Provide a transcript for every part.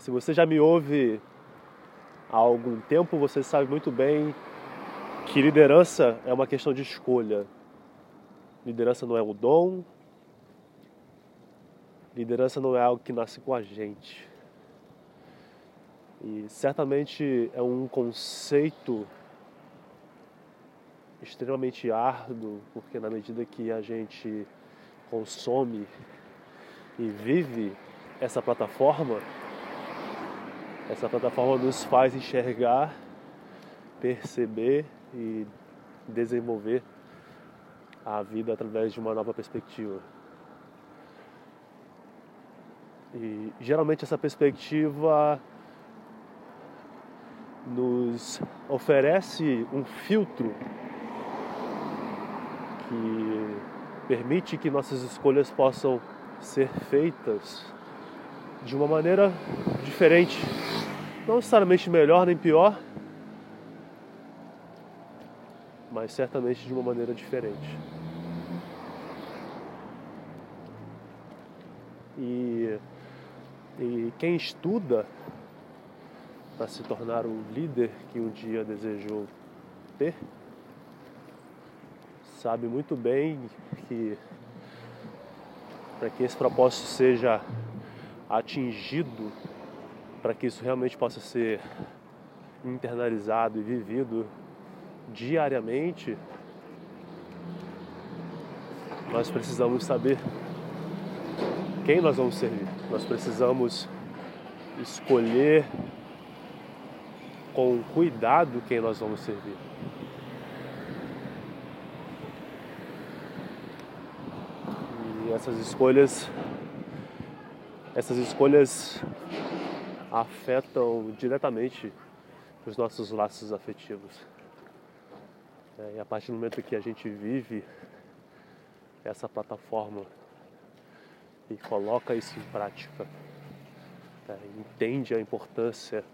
Se você já me ouve há algum tempo, você sabe muito bem que liderança é uma questão de escolha. Liderança não é um dom, liderança não é algo que nasce com a gente. E certamente é um conceito extremamente árduo, porque na medida que a gente consome e vive essa plataforma, essa plataforma nos faz enxergar, perceber e desenvolver a vida através de uma nova perspectiva. E geralmente essa perspectiva nos oferece um filtro que permite que nossas escolhas possam ser feitas de uma maneira diferente, não necessariamente melhor nem pior, mas certamente de uma maneira diferente. E, e quem estuda para se tornar o líder que um dia desejou ter, sabe muito bem que para que esse propósito seja atingido, para que isso realmente possa ser internalizado e vivido diariamente, nós precisamos saber quem nós vamos servir. Nós precisamos escolher com cuidado quem nós vamos servir. E essas escolhas, essas escolhas afetam diretamente os nossos laços afetivos. É, e a partir do momento que a gente vive essa plataforma e coloca isso em prática, é, entende a importância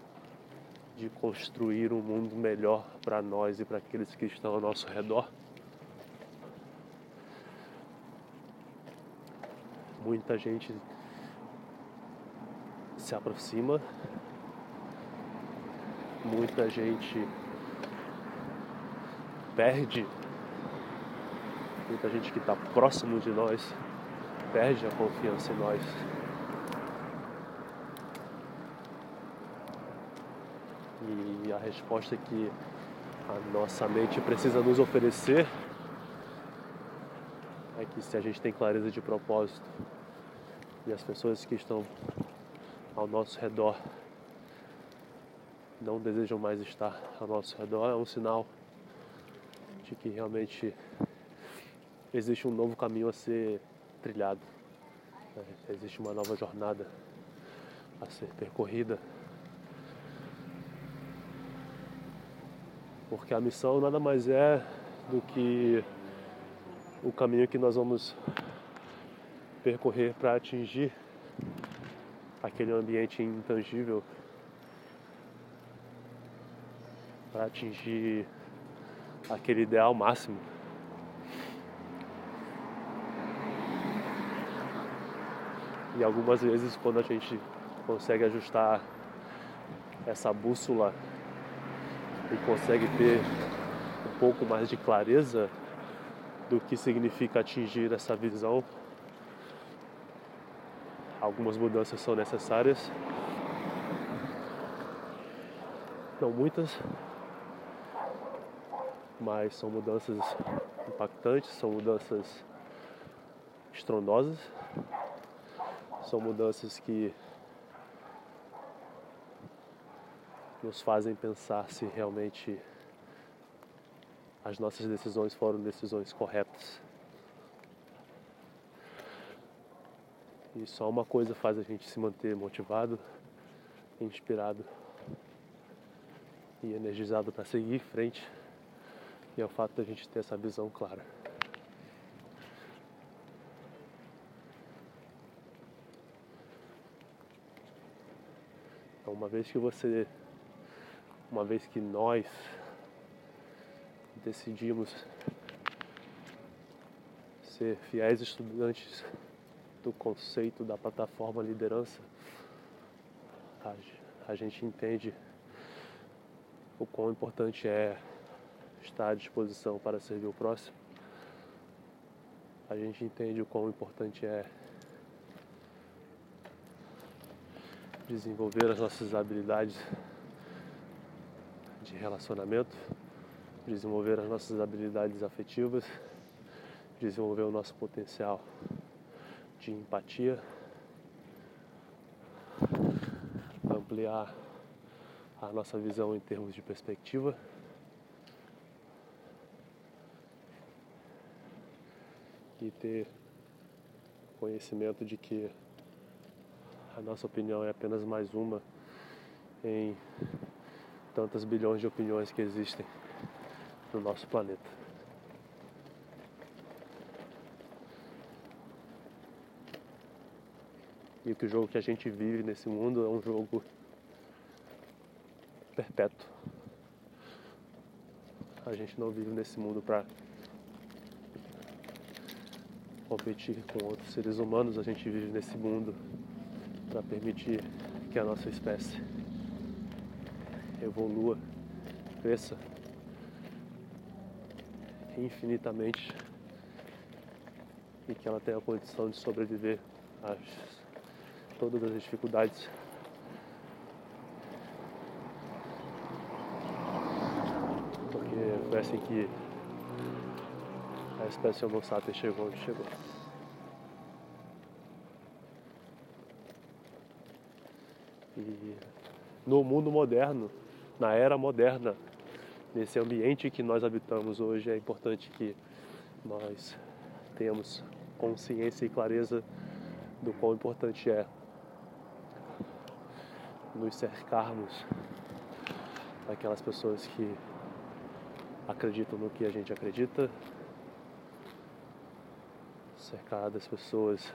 de construir um mundo melhor para nós e para aqueles que estão ao nosso redor. Muita gente se aproxima, muita gente perde, muita gente que está próximo de nós perde a confiança em nós. E a resposta que a nossa mente precisa nos oferecer é que se a gente tem clareza de propósito e as pessoas que estão ao nosso redor. Não desejam mais estar ao nosso redor, é um sinal de que realmente existe um novo caminho a ser trilhado, é, existe uma nova jornada a ser percorrida. porque a missão nada mais é do que o caminho que nós vamos percorrer para atingir aquele ambiente intangível, para atingir aquele ideal máximo. E algumas vezes, quando a gente consegue ajustar essa bússola e consegue ter um pouco mais de clareza do que significa atingir essa visão, algumas mudanças são necessárias. Não muitas, mas são mudanças impactantes, são mudanças estrondosas, são mudanças que nos fazem pensar se realmente as nossas decisões foram decisões corretas. E só uma coisa faz a gente se manter motivado, inspirado e energizado para seguir em frente, e é o fato da gente ter essa visão clara. Então, uma vez que você uma vez que nós decidimos ser fiéis estudantes do conceito da plataforma liderança, a gente entende o quão importante é estar à disposição para servir o próximo. A gente entende o quão importante é desenvolver as nossas habilidades de relacionamento, desenvolver as nossas habilidades afetivas, desenvolver o nosso potencial de empatia, ampliar a nossa visão em termos de perspectiva. E ter conhecimento de que a nossa opinião é apenas mais uma em tantas bilhões de opiniões que existem no nosso planeta. E que o jogo que a gente vive nesse mundo é um jogo perpétuo. A gente não vive nesse mundo para competir com outros seres humanos, a gente vive nesse mundo para permitir que a nossa espécie evolua, cresça infinitamente e que ela tenha a condição de sobreviver a todas as dificuldades porque foi assim que a espécie Homo sapiens chegou onde chegou. E no mundo moderno, na era moderna, nesse ambiente que nós habitamos hoje, é importante que nós tenhamos consciência e clareza do quão importante é nos cercarmos daquelas pessoas que acreditam no que a gente acredita, cercar das pessoas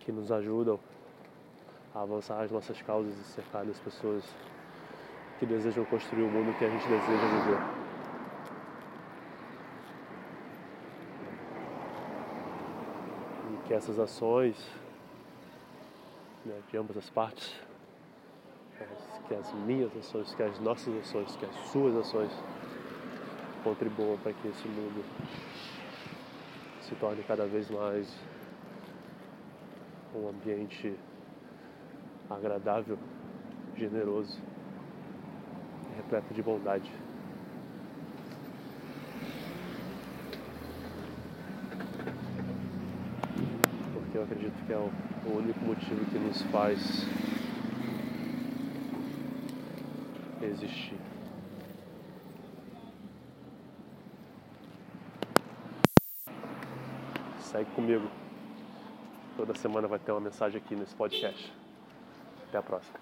que nos ajudam a avançar as nossas causas e cercar das pessoas que desejam construir o mundo que a gente deseja viver. E que essas ações né, de ambas as partes, que as minhas ações, que as nossas ações, que as suas ações contribuam para que esse mundo se torne cada vez mais um ambiente agradável, generoso, repleto de bondade. Porque eu acredito que é o único motivo que nos faz existir. Segue comigo. Toda semana vai ter uma mensagem aqui nesse podcast. Até a próxima.